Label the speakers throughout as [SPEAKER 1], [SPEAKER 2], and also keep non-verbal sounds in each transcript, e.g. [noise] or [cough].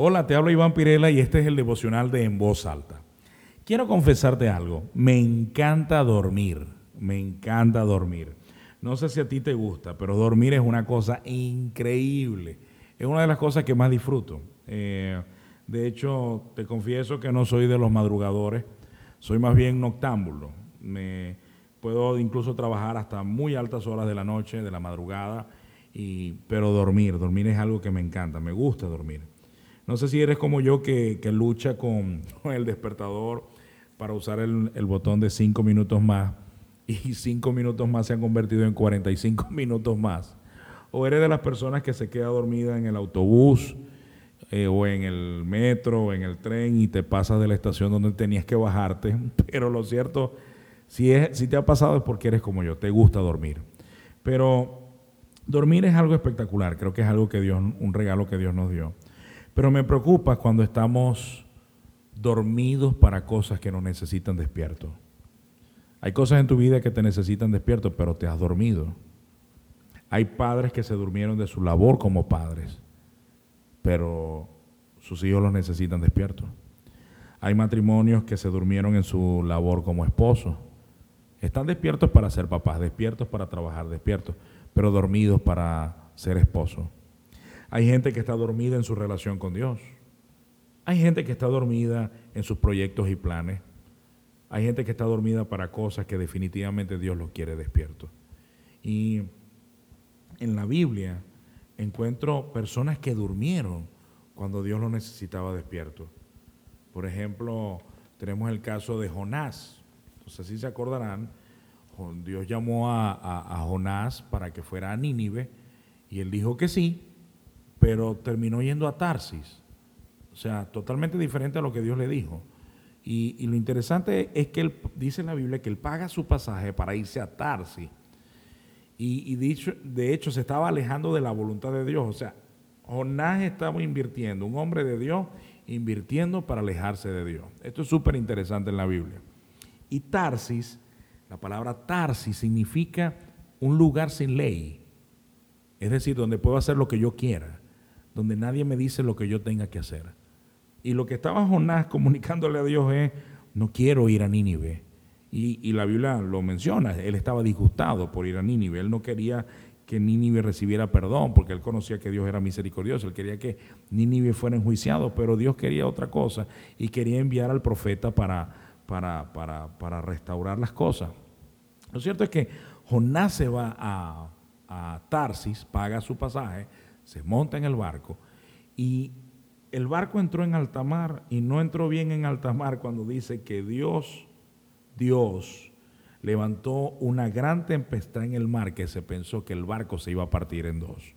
[SPEAKER 1] Hola, te hablo Iván Pirela y este es el devocional de En Voz Alta. Quiero confesarte algo, me encanta dormir, me encanta dormir. No sé si a ti te gusta, pero dormir es una cosa increíble. Es una de las cosas que más disfruto. Eh, de hecho, te confieso que no soy de los madrugadores, soy más bien noctámbulo. Me, puedo incluso trabajar hasta muy altas horas de la noche, de la madrugada, y, pero dormir, dormir es algo que me encanta, me gusta dormir. No sé si eres como yo que, lucha [laughs] con, el despertador para usar el, botón de cinco minutos más y [laughs] cinco minutos más se han convertido en 45 [laughs] minutos más. O eres de las personas que se queda dormida en el autobús eh, o en el metro o en el tren y te pasas de la estación donde tenías que bajarte. Pero lo cierto, si, es, si te ha pasado es porque eres como yo, te gusta dormir. Pero dormir es algo espectacular, creo que es algo que Dios, un regalo que Dios nos dio. Pero me preocupa cuando estamos dormidos para cosas que nos necesitan despiertos. Hay cosas en tu vida que te necesitan despierto, pero te has dormido. Hay padres que se durmieron de su labor como padres, pero sus hijos los necesitan despiertos. Hay matrimonios que se durmieron en su labor como esposos. Están despiertos para ser papás, despiertos para trabajar, despiertos, pero dormidos para ser esposos. Hay gente que está dormida en su relación con Dios. Hay gente que está dormida en sus proyectos y planes. Hay gente que está dormida para cosas que definitivamente Dios los quiere despiertos. Y en la Biblia encuentro personas que durmieron cuando Dios los necesitaba despiertos. Por ejemplo, tenemos el caso de Jonás. Entonces, si se acordarán, Dios llamó a, Jonás para que fuera a Nínive y él dijo que sí, pero terminó yendo a Tarsis. O sea, totalmente diferente a lo que Dios le dijo. Y, lo interesante es que él dice en la Biblia que él paga su pasaje para irse a Tarsi. Y, dicho, de hecho se estaba alejando de la voluntad de Dios. O sea, Jonás estaba invirtiendo, un hombre de Dios invirtiendo para alejarse de Dios. Esto es súper interesante en la Biblia. Y Tarsis, la palabra Tarsis significa un lugar sin ley. Es decir, donde puedo hacer lo que yo quiera, donde nadie me dice lo que yo tenga que hacer. Y lo que estaba Jonás [laughs] comunicándole a Dios es, no quiero ir a Nínive. Y, la Biblia lo menciona, él estaba disgustado por ir a Nínive, él no quería que Nínive recibiera perdón, porque él conocía que Dios era misericordioso, él quería que Nínive fuera enjuiciado, pero Dios quería otra cosa y quería enviar al profeta para, para, para, restaurar las cosas. Lo cierto es que Jonás se va a, a Tarsis, paga su pasaje, se monta en el barco y el barco entró en alta mar y no entró bien en alta mar cuando dice que Dios, Dios, levantó una gran tempestad en el mar que se pensó que el barco se iba a partir en dos.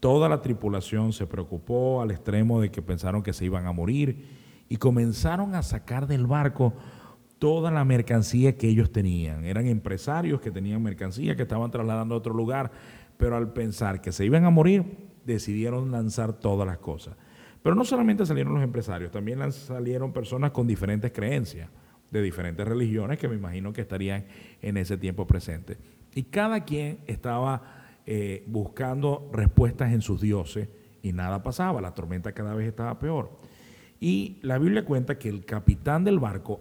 [SPEAKER 1] Toda la tripulación se preocupó al extremo de que pensaron que se iban a morir y comenzaron a sacar del barco toda la mercancía que ellos tenían. Eran empresarios que tenían mercancía que estaban trasladando a otro lugar, pero al pensar que se iban a morir, decidieron lanzar todas las cosas. Pero no solamente salieron los empresarios, también salieron personas con diferentes creencias, de diferentes religiones que me imagino que estarían en ese tiempo presente. Y cada quien estaba eh, buscando respuestas en sus dioses y nada pasaba, la tormenta cada vez estaba peor. Y la Biblia cuenta que el capitán del barco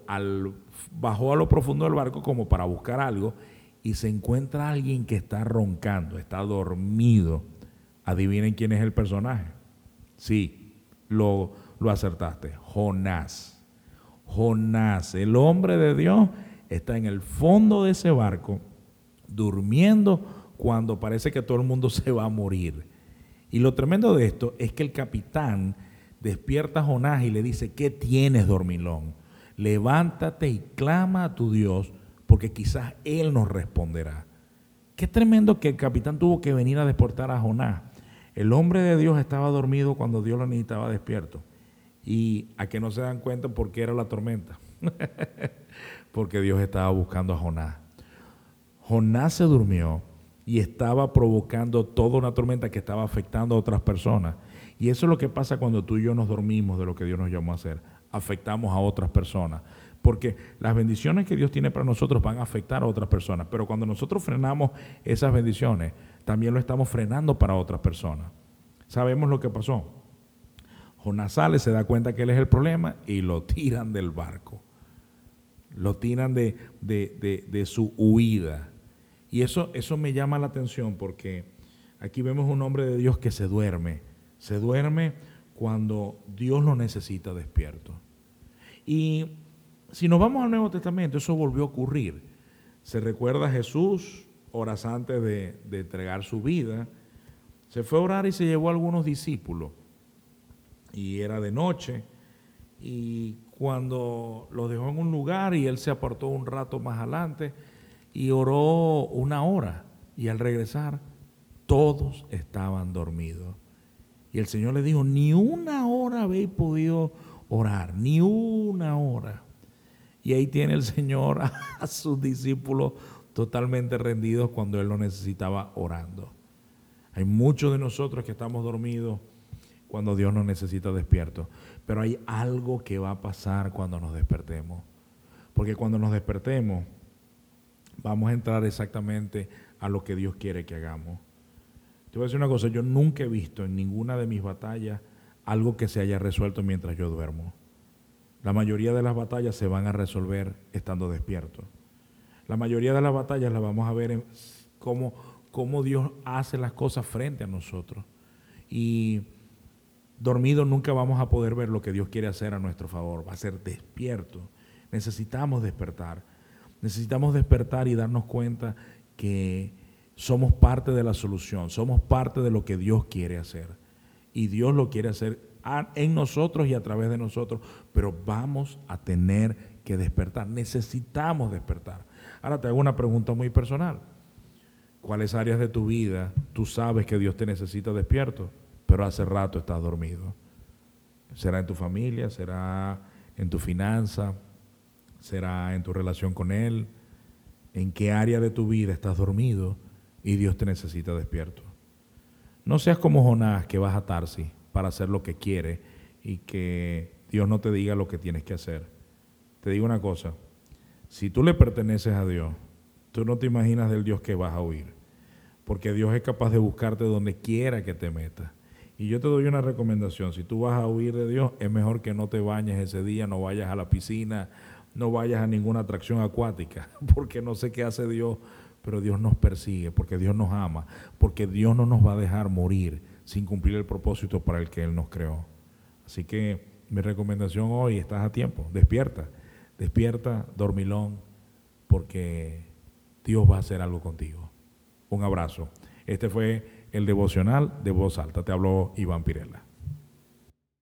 [SPEAKER 1] bajó a lo profundo del barco como para buscar algo y se encuentra alguien que está roncando, está dormido. Adivinen quién es el personaje. Sí, lo, acertaste. Jonás. Jonás, el hombre de Dios, está en el fondo de ese barco, durmiendo cuando parece que todo el mundo [laughs] se va a morir. Y lo tremendo de esto es que el capitán despierta a Jonás y le dice, ¿qué tienes, dormilón? Levántate y clama a tu Dios, porque quizás Él nos responderá. Qué tremendo que el capitán tuvo que venir a despertar a Jonás. El hombre de Dios estaba dormido cuando Dios lo necesitaba despierto. Y a que no se dan cuenta por qué era la tormenta. [laughs] Porque Dios estaba buscando a Jonás. Jonás se durmió y estaba provocando toda una tormenta que estaba afectando a otras personas. Y eso es lo que pasa cuando tú y yo nos dormimos de lo que Dios nos llamó a hacer. Afectamos a otras personas. Porque las bendiciones que Dios tiene para nosotros van a afectar a otras personas. Pero cuando nosotros frenamos esas bendiciones, también lo estamos frenando para otras personas. Sabemos lo que pasó. Jonás sale, se da cuenta que él es el problema y lo tiran del barco. Lo tiran de, de, su huida. Y eso, eso me llama la atención porque aquí vemos un hombre de Dios que se duerme. Se duerme cuando Dios lo necesita despierto. Y si nos vamos al Nuevo Testamento, eso volvió a ocurrir. Se recuerda a Jesús, horas antes de, entregar su vida, se fue a orar y se llevó a algunos discípulos y era de noche. Y cuando lo dejó en un lugar y él se apartó un rato más adelante y oró una hora. Y al regresar, todos estaban dormidos. Y el Señor le dijo, ni una hora habéis podido orar, ni una hora. Y ahí tiene el Señor a sus discípulos totalmente rendidos cuando Él lo necesitaba orando. Hay muchos de nosotros que estamos dormidos cuando Dios nos necesita despiertos. Pero hay algo que va a pasar cuando nos despertemos. Porque cuando nos despertemos, vamos a entrar exactamente a lo que Dios quiere que hagamos. Te voy a decir una cosa, yo nunca he visto en ninguna de mis batallas algo que se haya resuelto mientras yo duermo. La mayoría de las batallas se van a resolver estando despiertos. La mayoría de las batallas las vamos a ver en cómo, cómo Dios hace las cosas frente a nosotros. Y dormido nunca vamos a poder ver lo que Dios quiere hacer a nuestro favor, va a ser despierto. Necesitamos despertar. Necesitamos despertar y darnos cuenta que somos parte de la solución, somos parte de lo que Dios quiere hacer. Y Dios lo quiere hacer en nosotros y a través de nosotros, pero vamos a tener que despertar, necesitamos despertar. Ahora te hago una pregunta muy personal. ¿Cuáles áreas de tu vida tú sabes que Dios te necesita despierto? pero hace rato estás dormido. Será en tu familia, será en tu finanza, será en tu relación con Él, en qué área de tu vida estás dormido y Dios te necesita despierto. No seas como Jonás que vas a Tarsi para hacer lo que quiere y que Dios no te diga lo que tienes que hacer. Te digo una cosa, si tú le perteneces a Dios, tú no te imaginas del Dios que vas a oír, porque Dios es capaz de buscarte donde quiera que te metas. Y yo te doy una recomendación, si tú vas a huir de Dios, es mejor que no te bañes ese día, no vayas a la piscina, no vayas a ninguna atracción acuática, [laughs] porque no sé qué hace Dios, pero Dios nos persigue, porque Dios nos ama, porque Dios no nos va a dejar morir sin cumplir el propósito para el que Él nos creó. Así que mi recomendación hoy, estás a tiempo, despierta, despierta, dormilón, porque Dios va a hacer algo contigo. Un abrazo. Este fue el devocional de voz alta. Te habló Iván Pirela.